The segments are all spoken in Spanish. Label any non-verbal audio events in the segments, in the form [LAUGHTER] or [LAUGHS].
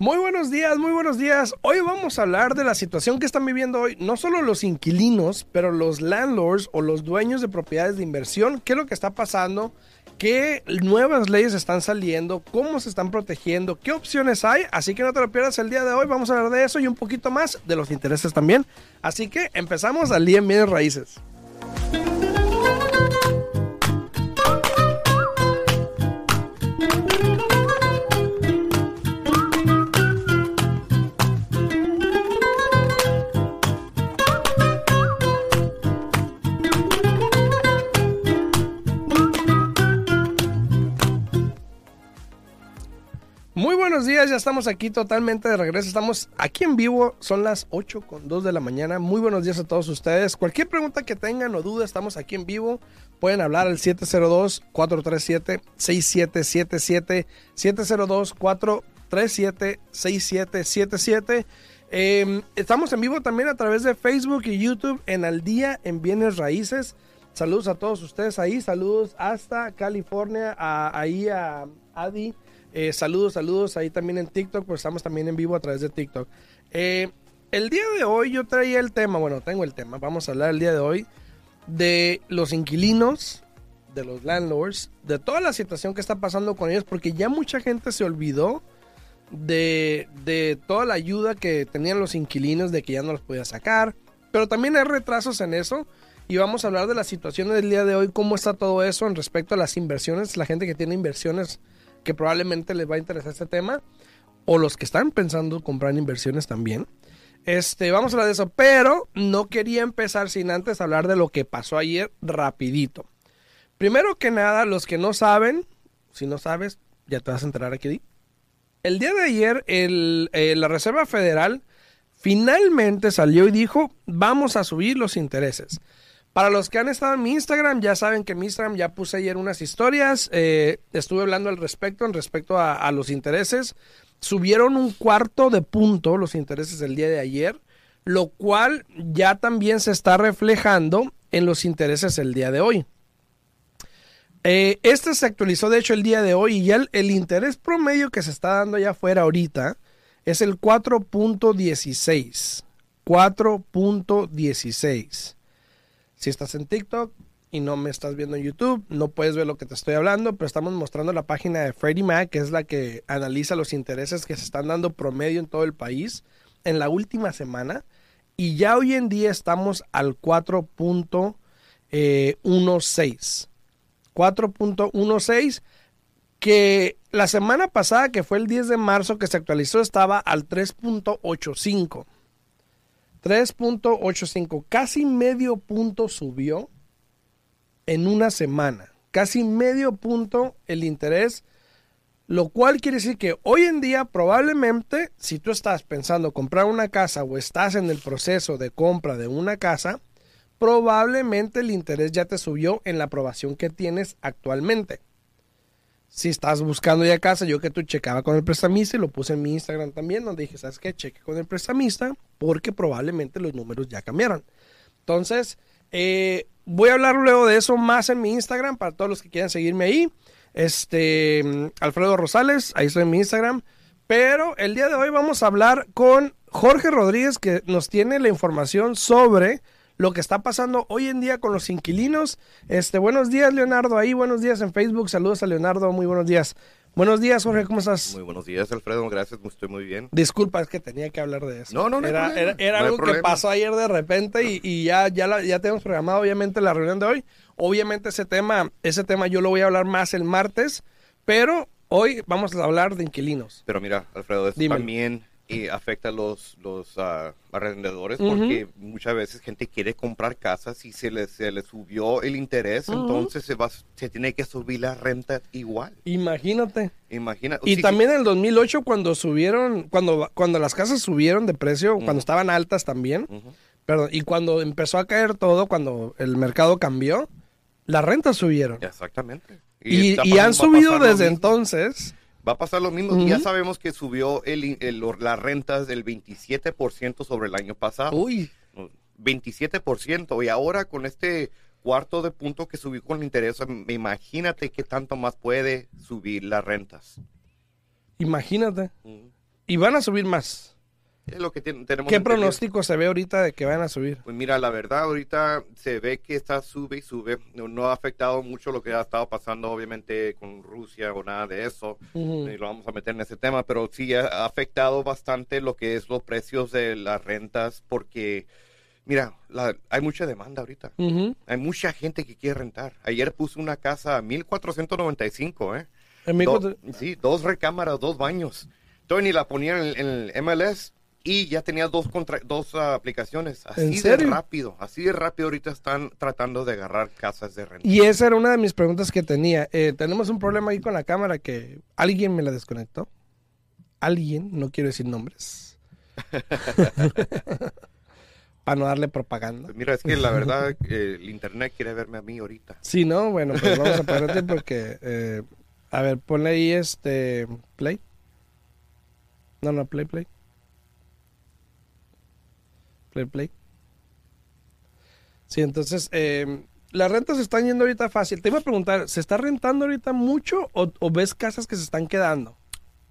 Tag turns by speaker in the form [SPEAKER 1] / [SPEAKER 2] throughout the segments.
[SPEAKER 1] Muy buenos días, muy buenos días. Hoy vamos a hablar de la situación que están viviendo hoy, no solo los inquilinos, pero los landlords o los dueños de propiedades de inversión. ¿Qué es lo que está pasando? ¿Qué nuevas leyes están saliendo? ¿Cómo se están protegiendo? ¿Qué opciones hay? Así que no te lo pierdas el día de hoy. Vamos a hablar de eso y un poquito más de los intereses también. Así que empezamos al día en bienes raíces. Ya estamos aquí totalmente de regreso. Estamos aquí en vivo, son las 8 con 2 de la mañana. Muy buenos días a todos ustedes. Cualquier pregunta que tengan o duda, estamos aquí en vivo. Pueden hablar al 702-437-6777. 702-437-6777. Eh, estamos en vivo también a través de Facebook y YouTube en Al Día en Bienes Raíces. Saludos a todos ustedes ahí, saludos hasta California, ahí a Adi. Eh, saludos, saludos ahí también en TikTok, pues estamos también en vivo a través de TikTok. Eh, el día de hoy yo traía el tema, bueno, tengo el tema, vamos a hablar el día de hoy de los inquilinos, de los landlords, de toda la situación que está pasando con ellos, porque ya mucha gente se olvidó de, de toda la ayuda que tenían los inquilinos, de que ya no los podía sacar, pero también hay retrasos en eso. Y vamos a hablar de la situación del día de hoy, cómo está todo eso en respecto a las inversiones, la gente que tiene inversiones que probablemente les va a interesar este tema, o los que están pensando comprar inversiones también. Este, vamos a hablar de eso, pero no quería empezar sin antes hablar de lo que pasó ayer rapidito. Primero que nada, los que no saben, si no sabes, ya te vas a enterar aquí. El día de ayer, el, eh, la Reserva Federal finalmente salió y dijo, vamos a subir los intereses. Para los que han estado en mi Instagram, ya saben que en mi Instagram ya puse ayer unas historias. Eh, estuve hablando al respecto, en respecto a, los intereses. Subieron un cuarto de punto los intereses del día de ayer, lo cual ya también se está reflejando en los intereses el día de hoy. Eh, este se actualizó de hecho el día de hoy y ya el interés promedio que se está dando allá afuera ahorita es el 4.16. 4.16. Si estás en TikTok y no me estás viendo en YouTube, no puedes ver lo que te estoy hablando, pero estamos mostrando la página de Freddie Mac, que es la que analiza los intereses que se están dando promedio en todo el país en la última semana. Y ya hoy en día estamos al 4.16. 4.16 que la semana pasada, que fue el 10 de marzo que se actualizó, estaba al 3.85. 3.85, casi medio punto subió en una semana. Casi medio punto el interés, lo cual quiere decir que hoy en día probablemente si tú estás pensando comprar una casa o estás en el proceso de compra de una casa, probablemente el interés ya te subió en la aprobación que tienes actualmente. Si estás buscando ya casa, yo que tú checaba con el prestamista y lo puse en mi Instagram también, donde dije, ¿sabes qué? Cheque con el prestamista porque probablemente los números ya cambiaron. Entonces, eh, voy a hablar luego de eso más en mi Instagram para todos los que quieran seguirme ahí. Este, Alfredo Rosales, ahí estoy en mi Instagram. Pero el día de hoy vamos a hablar con Jorge Rodríguez que nos tiene la información sobre lo que está pasando hoy en día con los inquilinos. Este, buenos días, Leonardo, ahí, buenos días en Facebook. Saludos a Leonardo, muy buenos días. Buenos días, Jorge, ¿cómo estás?
[SPEAKER 2] Muy buenos días, Alfredo, gracias, estoy muy bien.
[SPEAKER 1] Disculpa, es que tenía que hablar de eso.
[SPEAKER 2] No, no, no.
[SPEAKER 1] Era, era, era
[SPEAKER 2] no
[SPEAKER 1] algo que pasó ayer de repente y, y ya, ya, la, ya tenemos programado, obviamente, la reunión de hoy. Obviamente, ese tema, ese tema yo lo voy a hablar más el martes, pero hoy vamos a hablar de inquilinos.
[SPEAKER 2] Pero mira, Alfredo, también eh, afecta a los, los ah, arrendadores porque muchas veces gente quiere comprar casas y se les, se les subió el interés, entonces se, va, se tiene que subir la renta igual.
[SPEAKER 1] Imagínate.
[SPEAKER 2] Imagina.
[SPEAKER 1] Y
[SPEAKER 2] sí,
[SPEAKER 1] también en el 2008 cuando subieron, cuando, cuando las casas subieron de precio, cuando estaban altas también,
[SPEAKER 2] sí.
[SPEAKER 1] Perdón, y cuando empezó a caer todo, cuando el mercado cambió, las rentas subieron.
[SPEAKER 2] Exactamente.
[SPEAKER 1] Y, y han subido desde entonces.
[SPEAKER 2] Va a pasar lo mismo. Ya sabemos que subió el, el- las rentas del 27% sobre el año pasado.
[SPEAKER 1] Uy,
[SPEAKER 2] 27% y ahora con este cuarto de punto que subió con el interés, im- imagínate qué tanto más puede subir las rentas.
[SPEAKER 1] Imagínate. Y van a subir más.
[SPEAKER 2] Es lo que ten- tenemos
[SPEAKER 1] ¿Qué pronóstico se ve ahorita de que van a subir?
[SPEAKER 2] Pues mira, la verdad, ahorita se ve que está sube y sube. No, no ha afectado mucho lo que ha estado pasando, obviamente, con Rusia o nada de eso.
[SPEAKER 1] Ujú.
[SPEAKER 2] Ni lo vamos a meter en ese tema, pero sí ha afectado bastante lo que es los precios de las rentas, porque, mira, la- hay mucha demanda ahorita.
[SPEAKER 1] Ujú.
[SPEAKER 2] Hay mucha gente que quiere rentar. Ayer puse una casa a 1495, ¿eh? Do- sí, dos recámaras, dos baños. Ni la ponía en, en el MLS y ya tenía dos, contra- dos aplicaciones. Así
[SPEAKER 1] ¿En
[SPEAKER 2] de rápido, así de rápido ahorita están tratando de agarrar casas de renta.
[SPEAKER 1] Y esa era una de mis preguntas que tenía. Eh, tenemos un problema ahí con la cámara que alguien me la desconectó. Alguien, no quiero decir nombres. [LAUGHS] Para no darle propaganda.
[SPEAKER 2] Pues mira, es que la verdad, eh, el internet quiere verme a mí ahorita.
[SPEAKER 1] Sí, no, bueno, pues vamos a pararte porque. eh, a ver, ponle ahí este. Play. No, no, play, play. Play, play. Sí, entonces, eh, las rentas se están yendo ahorita fácil. Te iba a preguntar, ¿se está rentando ahorita mucho o, o ves casas que se están quedando?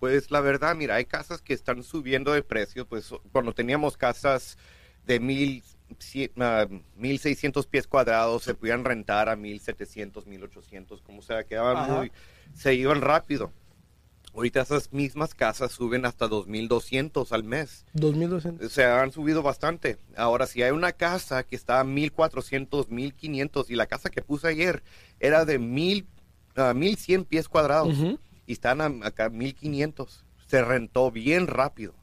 [SPEAKER 2] Pues la verdad, mira, hay casas que están subiendo de precio. Pues cuando teníamos casas de mil, cien- 1600 pies cuadrados, se podían rentar a 1700, 1800, como sea, quedaban
[SPEAKER 1] Ajá.
[SPEAKER 2] muy, se iban rápido. Ahorita esas mismas casas suben hasta 2200 al mes.
[SPEAKER 1] 2200.
[SPEAKER 2] Se han subido bastante. Ahora, si hay una casa que está a 1400, 1500 y la casa que puse ayer era de 1000, ah, 1100 pies cuadrados y están a- acá 1500. Se rentó bien rápido.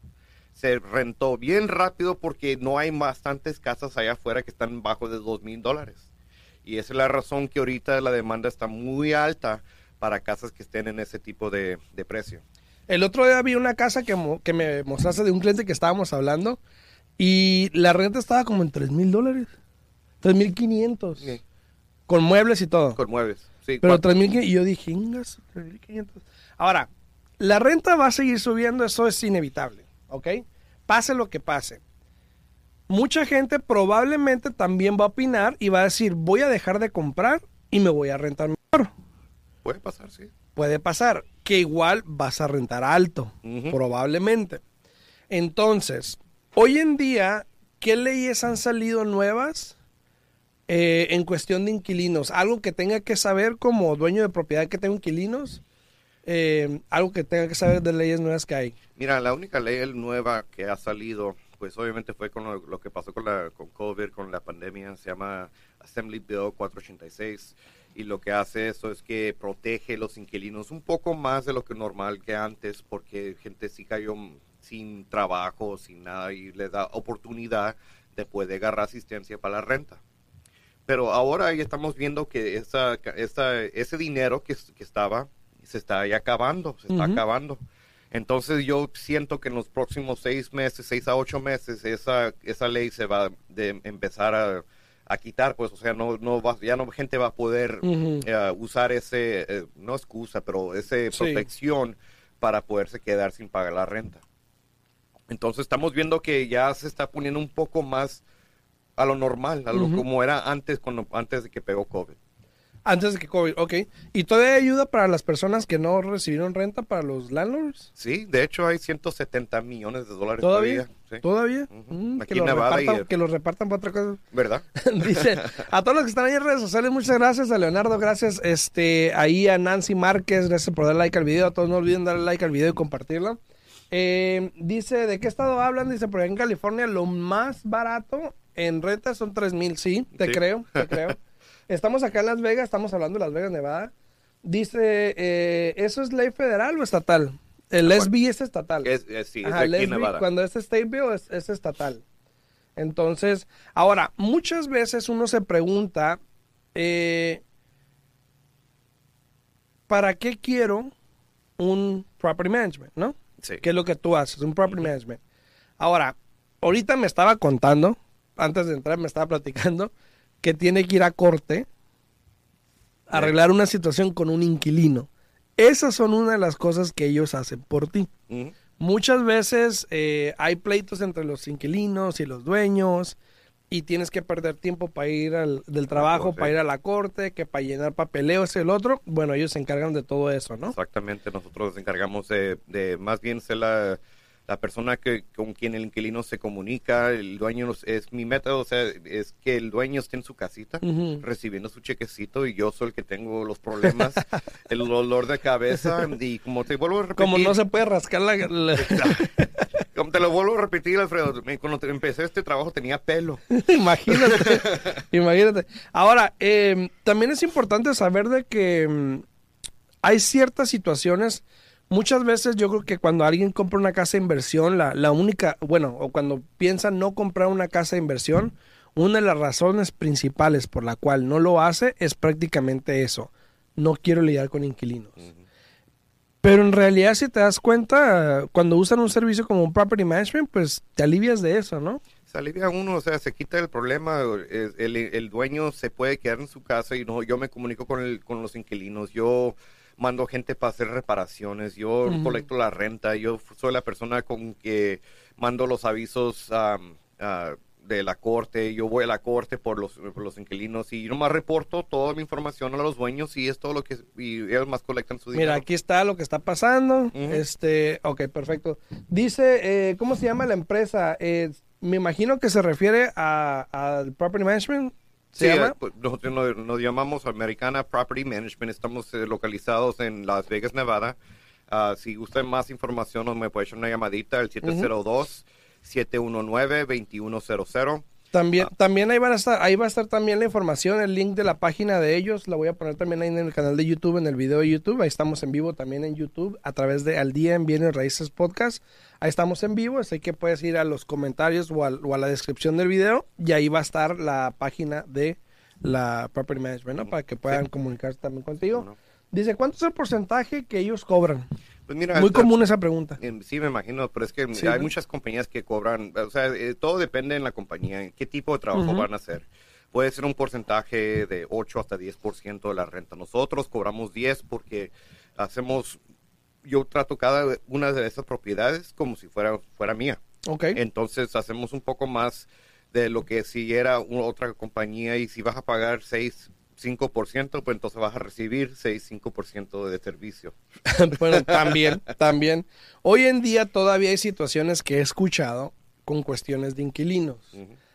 [SPEAKER 2] Se rentó bien rápido porque no hay bastantes casas allá afuera que están bajo de 2000 dólares. Y esa es la razón que ahorita la demanda está muy alta para casas que estén en ese tipo de, de precio.
[SPEAKER 1] El otro día vi una casa que, mo- que me mostraste de un cliente que estábamos hablando y la renta estaba como en 3 mil dólares. 3 mil 500.
[SPEAKER 2] Sí.
[SPEAKER 1] Con muebles y todo.
[SPEAKER 2] Con muebles. Sí,
[SPEAKER 1] Pero
[SPEAKER 2] cuatro-
[SPEAKER 1] 3 mil y yo dije, ingas, 3 mil 500. Ahora, la renta va a seguir subiendo, eso es inevitable, ¿ok? Pase lo que pase. Mucha gente probablemente también va a opinar y va a decir, voy a dejar de comprar y me voy a rentar mejor.
[SPEAKER 2] Puede pasar, sí.
[SPEAKER 1] Puede pasar que igual vas a rentar alto, probablemente. Entonces, hoy en día, ¿qué leyes han salido nuevas eh, en cuestión de inquilinos? Algo que tenga que saber como dueño de propiedad que tenga inquilinos, eh, algo que tenga que saber de leyes nuevas que hay.
[SPEAKER 2] Mira, la única ley nueva que ha salido, pues obviamente fue con lo, lo que pasó con la con COVID, con la pandemia, se llama Assembly Bill 486 y lo que hace eso es que protege los inquilinos un poco más de lo que normal que antes, porque gente sí cayó sin trabajo, sin nada y le da oportunidad de poder agarrar asistencia para la renta. Pero ahora ya estamos viendo que esa, esa, ese dinero que, que estaba se está ya acabando, se está
[SPEAKER 1] Ujú.
[SPEAKER 2] acabando. Entonces yo siento que en los próximos seis meses, seis a ocho meses, esa, esa ley se va de empezar a, a quitar, pues, o sea, no, no va, ya no gente va a poder eh, usar ese, eh, no excusa, pero ese
[SPEAKER 1] Sí.
[SPEAKER 2] protección para poderse quedar sin pagar la renta. Entonces estamos viendo que ya se está poniendo un poco más a lo normal, a lo como era antes, cuando, antes de que pegó COVID.
[SPEAKER 1] Antes de que COVID, ok. ¿Y todavía hay ayuda para las personas que no recibieron renta para los landlords?
[SPEAKER 2] Sí, de hecho hay 170 millones de dólares
[SPEAKER 1] ¿Todavía?
[SPEAKER 2] todavía.
[SPEAKER 1] ¿Todavía? Mm,
[SPEAKER 2] Aquí
[SPEAKER 1] que,
[SPEAKER 2] y-
[SPEAKER 1] repartan, que los repartan para otra cosa.
[SPEAKER 2] ¿Verdad? [LAUGHS]
[SPEAKER 1] Dice, a todos los que están ahí en redes sociales, muchas gracias. A Leonardo, gracias. Este, ahí a Nancy Márquez, gracias por dar like al video. A todos no olviden darle like al video y compartirlo. Eh, dice, ¿de qué estado hablan? Dice, por ahí en California lo más barato en renta son 3 mil. Sí, te
[SPEAKER 2] Sí.
[SPEAKER 1] creo, te [LAUGHS] creo. Estamos acá en Las Vegas, estamos hablando de Las Vegas, Nevada. Dice, eh, ¿eso es ley federal o estatal? El
[SPEAKER 2] ¿Cuál?
[SPEAKER 1] SB es estatal.
[SPEAKER 2] Es, es- sí, es
[SPEAKER 1] Ajá,
[SPEAKER 2] aquí Nevada.
[SPEAKER 1] cuando es state bill es, es estatal. Entonces, ahora, muchas veces uno se pregunta, eh, ¿para qué quiero un property management, no?
[SPEAKER 2] Sí.
[SPEAKER 1] ¿Qué es lo que tú haces? Un property management. Ahora, ahorita me estaba contando, antes de entrar me estaba platicando, que tiene que ir a corte a arreglar una situación con un inquilino. Esas son una de las cosas que ellos hacen por ti. Muchas veces eh, hay pleitos entre los inquilinos y los dueños y tienes que perder tiempo para ir al, del trabajo,
[SPEAKER 2] corte.
[SPEAKER 1] para ir a la corte, que para llenar papeleos y el otro, bueno, ellos se encargan de todo eso, ¿no?
[SPEAKER 2] Exactamente, nosotros nos encargamos de, de más bien ser la, la persona que, con quien el inquilino se comunica, el dueño es mi método, o sea, es que el dueño esté en su casita recibiendo su chequecito y yo soy el que tengo los problemas, [LAUGHS] el dolor de cabeza y como te vuelvo a repetir,
[SPEAKER 1] Como no se puede rascar la... la- [LAUGHS]
[SPEAKER 2] como te lo vuelvo a repetir, Alfredo, cuando te- empecé este trabajo tenía pelo. [LAUGHS]
[SPEAKER 1] imagínate, imagínate. Ahora, eh, también es importante saber de que mm, hay ciertas situaciones, muchas veces yo creo que cuando alguien compra una casa de inversión, la, la única, bueno, o cuando piensa no comprar una casa de inversión, una de las razones principales por la cual no lo hace es prácticamente eso. No quiero lidiar con inquilinos. Pero en realidad, si te das cuenta, cuando usan un servicio como un property management, pues te alivias de eso, ¿no?
[SPEAKER 2] Se alivia uno, o sea, se quita el problema, el, el dueño se puede quedar en su casa y no, yo me comunico con, el, con los inquilinos, yo mando gente para hacer reparaciones, yo colecto la renta, yo soy la persona con que mando los avisos ah, de la corte, yo voy a la corte por los, por los inquilinos y yo nomás reporto toda mi información a los dueños y es todo lo que, y ellos más colectan su dinero.
[SPEAKER 1] Mira, aquí está lo que está pasando. Este, ok, perfecto. Dice, eh, ¿cómo se llama la empresa? Eh, me imagino que se refiere a- al property management. ¿Se
[SPEAKER 2] Sí,
[SPEAKER 1] llama?
[SPEAKER 2] eh, pues, nosotros nos, nos llamamos Americana Property Management. Estamos eh, localizados en Las Vegas, Nevada. Ah, si gustan más información, nos me puede echar una llamadita al 702-719-2100.
[SPEAKER 1] También,
[SPEAKER 2] Ah.
[SPEAKER 1] también ahí van a estar, ahí va a estar también la información, el link de la página de ellos, la voy a poner también ahí en el canal de YouTube, en el video de YouTube, ahí estamos en vivo también en YouTube, a través de Al Día en Bienes Raíces Podcast, ahí estamos en vivo, así que puedes ir a los comentarios o, al- o a la descripción del video, y ahí va a estar la página de la Property Management, ¿no? Para que puedan comunicarse también contigo. Dice, ¿cuánto es el porcentaje que ellos cobran?
[SPEAKER 2] Pues mira,
[SPEAKER 1] Muy común esa pregunta.
[SPEAKER 2] eh, Sí, me imagino, pero es que
[SPEAKER 1] Sí,
[SPEAKER 2] hay
[SPEAKER 1] ¿no?
[SPEAKER 2] muchas compañías que cobran, o sea, eh, todo depende en la compañía, en qué tipo de trabajo van a hacer. Puede ser un porcentaje de 8 hasta 10% de la renta. Nosotros cobramos 10 porque hacemos, yo trato cada una de esas propiedades como si fuera, fuera mía.
[SPEAKER 1] Ok.
[SPEAKER 2] Entonces hacemos un poco más de lo que si era una otra compañía y si vas a pagar 6, 5%, pues entonces vas a recibir 6, 5% de servicio. [LAUGHS]
[SPEAKER 1] bueno, también, [LAUGHS] también. Hoy en día todavía hay situaciones que he escuchado con cuestiones de inquilinos.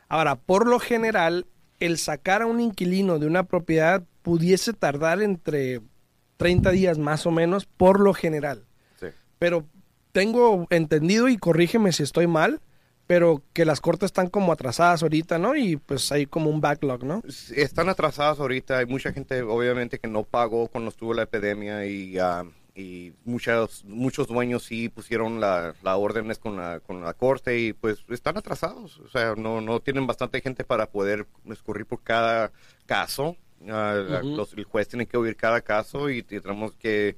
[SPEAKER 1] Ahora, por lo general, el sacar a un inquilino de una propiedad pudiese tardar entre 30 días más o menos, por lo general.
[SPEAKER 2] Sí.
[SPEAKER 1] Pero tengo entendido, y corrígeme si estoy mal, pero que las cortes están como atrasadas ahorita, ¿no? Y pues hay como un backlog, ¿no?
[SPEAKER 2] Están atrasadas ahorita. Hay mucha gente, obviamente, que no pagó cuando estuvo la epidemia y, ah, y muchos, muchos dueños sí pusieron la, la órdenes con la, con la corte y pues están atrasados. O sea, no, no tienen bastante gente para poder escurrir por cada caso.
[SPEAKER 1] Ujú.
[SPEAKER 2] los- el juez tiene que oír cada caso y tenemos que...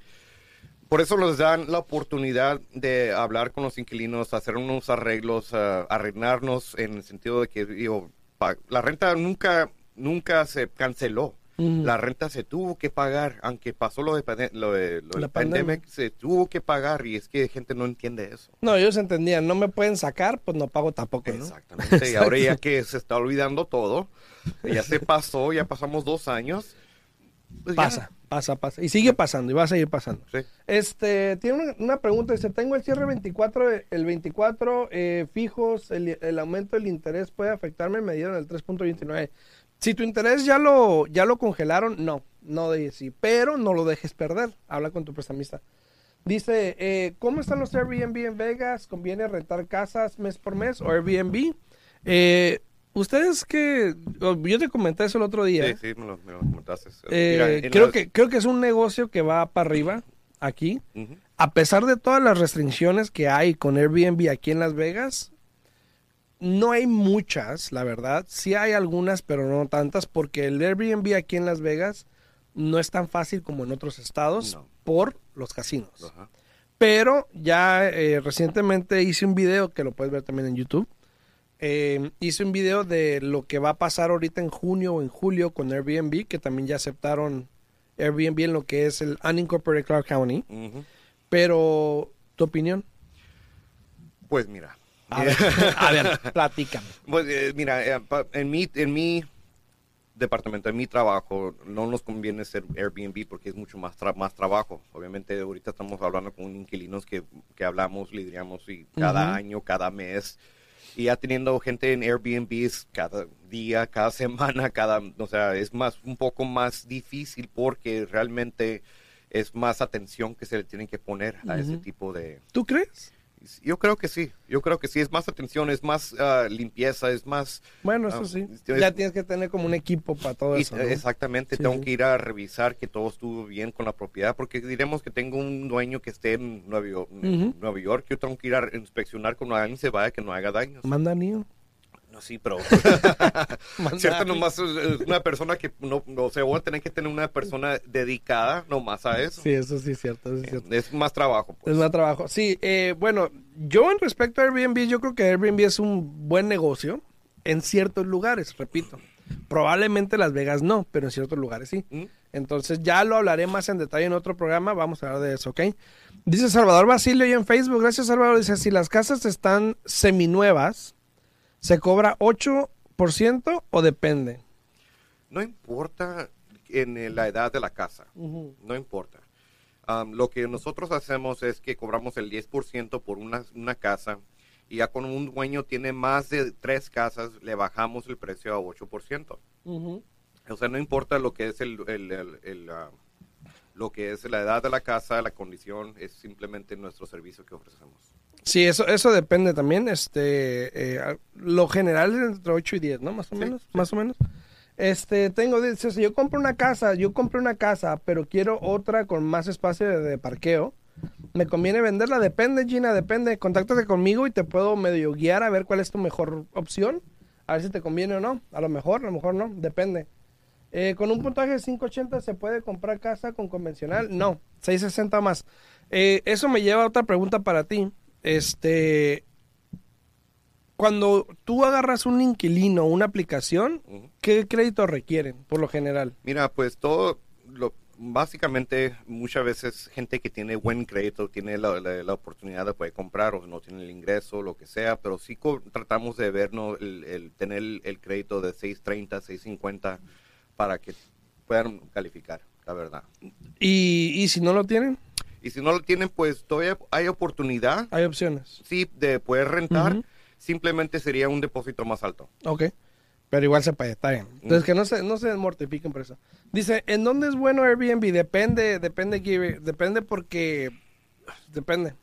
[SPEAKER 2] Por eso nos dan la oportunidad de hablar con los inquilinos, hacer unos arreglos, arreglarnos en el sentido de que digo, la renta nunca, nunca se canceló. La renta se tuvo que pagar, aunque pasó lo de, lo de, lo
[SPEAKER 1] La pandemia.
[SPEAKER 2] se tuvo que pagar y es que gente no entiende eso.
[SPEAKER 1] No, ellos entendían, no me pueden sacar, pues no pago tampoco, ¿no?
[SPEAKER 2] Exactamente. Y ahora ya que se está olvidando todo, [LAUGHS] ya se pasó, ya pasamos dos años. pues ya.
[SPEAKER 1] Pasa, pasa, pasa. Y sigue pasando, y va a seguir pasando.
[SPEAKER 2] Sí.
[SPEAKER 1] Este, tiene una, una pregunta, dice, tengo el cierre 24, el 24 eh, fijos, el, el aumento del interés puede afectarme, me dieron el 3.29. Si tu interés ya lo, ya lo congelaron, no, no de sí, pero no lo dejes perder, habla con tu prestamista. Dice, eh, ¿cómo están los Airbnb en Vegas? ¿Conviene rentar casas mes por mes o Airbnb? Eh, Ustedes que, oh, yo te comenté eso el otro día.
[SPEAKER 2] Sí, sí, me lo, me lo comentaste.
[SPEAKER 1] Eh,
[SPEAKER 2] Mira, en
[SPEAKER 1] creo, que, creo que es un negocio que va para arriba aquí. A pesar de todas las restricciones que hay con Airbnb aquí en Las Vegas, no hay muchas, la verdad. Sí hay algunas, pero no tantas, porque el Airbnb aquí en Las Vegas no es tan fácil como en otros estados
[SPEAKER 2] No.
[SPEAKER 1] por los casinos. Pero ya eh, recientemente hice un video que lo puedes ver también en YouTube. Eh, hice un video de lo que va a pasar ahorita en junio o en julio con Airbnb, que también ya aceptaron Airbnb en lo que es el Unincorporated Clark County. Pero, ¿tu opinión?
[SPEAKER 2] Pues mira,
[SPEAKER 1] A ver, [LAUGHS] a ver, platícame.
[SPEAKER 2] Pues eh, mira, eh, en mi, en mi departamento, en mi trabajo, no nos conviene ser Airbnb porque es mucho más, tra- más trabajo. Obviamente ahorita estamos hablando con inquilinos que, que hablamos, lidiamos y cada año, cada mes. Y ya teniendo gente en Airbnbs cada día, cada [LAUGHS] semana, cada, o sea, es más, un poco más difícil porque realmente es más atención que se le tienen que poner a ese tipo de,
[SPEAKER 1] ¿Tú crees?
[SPEAKER 2] Yo creo que sí, yo creo que sí, es más atención, es más ah, limpieza, es más...
[SPEAKER 1] Bueno, eso
[SPEAKER 2] Ah,
[SPEAKER 1] sí.
[SPEAKER 2] es-
[SPEAKER 1] Ya tienes que tener como un equipo para todo
[SPEAKER 2] y-
[SPEAKER 1] eso. ¿no?
[SPEAKER 2] Exactamente,
[SPEAKER 1] Sí,
[SPEAKER 2] tengo
[SPEAKER 1] sí.
[SPEAKER 2] que ir a revisar que todo estuvo bien con la propiedad, porque diremos que tengo un dueño que esté en Nueva York. Nueva York, yo tengo que ir a inspeccionar cuando alguien se vaya que no haga daños.
[SPEAKER 1] Manda niño.
[SPEAKER 2] Sí, pero... [LAUGHS] Cierto, nomás una persona que no, no o sea, voy a tener que tener una persona dedicada nomás a eso.
[SPEAKER 1] Sí, eso sí es cierto. Eso sí es cierto.
[SPEAKER 2] Es más trabajo, pues.
[SPEAKER 1] Es más trabajo. Sí, eh, bueno, yo en respecto a Airbnb, yo creo que Airbnb es un buen negocio en ciertos lugares, repito. Probablemente Las Vegas no, pero en ciertos lugares sí.
[SPEAKER 2] ¿Mm?
[SPEAKER 1] Entonces ya lo hablaré más en detalle en otro programa, vamos a hablar de eso, ¿ok? Dice Salvador Basilio y en Facebook, gracias Salvador, dice, si las casas están seminuevas, ¿se cobra 8% o depende?
[SPEAKER 2] No importa en eh, la edad de la casa. no importa. Lo que nosotros hacemos es que cobramos el 10% por una, una casa y ya cuando un dueño tiene más de tres casas, le bajamos el precio a 8%. O sea, no importa lo que es el, el- el- el, lo que es la edad de la casa, la condición, es simplemente nuestro servicio que ofrecemos.
[SPEAKER 1] Sí, eso, eso depende también. Este, eh, lo general es entre 8 y 10, ¿no? Más o
[SPEAKER 2] Sí,
[SPEAKER 1] menos,
[SPEAKER 2] sí.
[SPEAKER 1] más o menos. Este, tengo, dice, si yo compro una casa, yo compré una casa, pero quiero otra con más espacio de, de parqueo, ¿me conviene venderla? Depende, Gina, depende. Contáctate conmigo y te puedo medio guiar a ver cuál es tu mejor opción. A ver si te conviene o no. A lo mejor, a lo mejor no, depende. Eh, con un puntaje de 580 se puede comprar casa con convencional. No, 660 más. Eh, eso me lleva a otra pregunta para ti. Este, cuando tú agarras un inquilino, una aplicación. ¿qué crédito requieren por lo general?
[SPEAKER 2] Mira, pues todo, lo, básicamente muchas veces gente que tiene buen crédito tiene la, la- la oportunidad de poder comprar o no tiene el ingreso, lo que sea, pero sí tratamos de vernos el, el tener el, el crédito de 630, 650 para que puedan calificar, la verdad.
[SPEAKER 1] Y, y si no lo tienen,
[SPEAKER 2] Y si no lo tienen, pues todavía hay oportunidad,
[SPEAKER 1] hay opciones.
[SPEAKER 2] sí, de poder rentar, simplemente sería un depósito más alto.
[SPEAKER 1] Ok. Pero igual se puede, está bien. Entonces que no se, no se mortifiquen por eso. Dice, ¿en dónde es bueno Airbnb? Depende, depende, depende porque... Depende.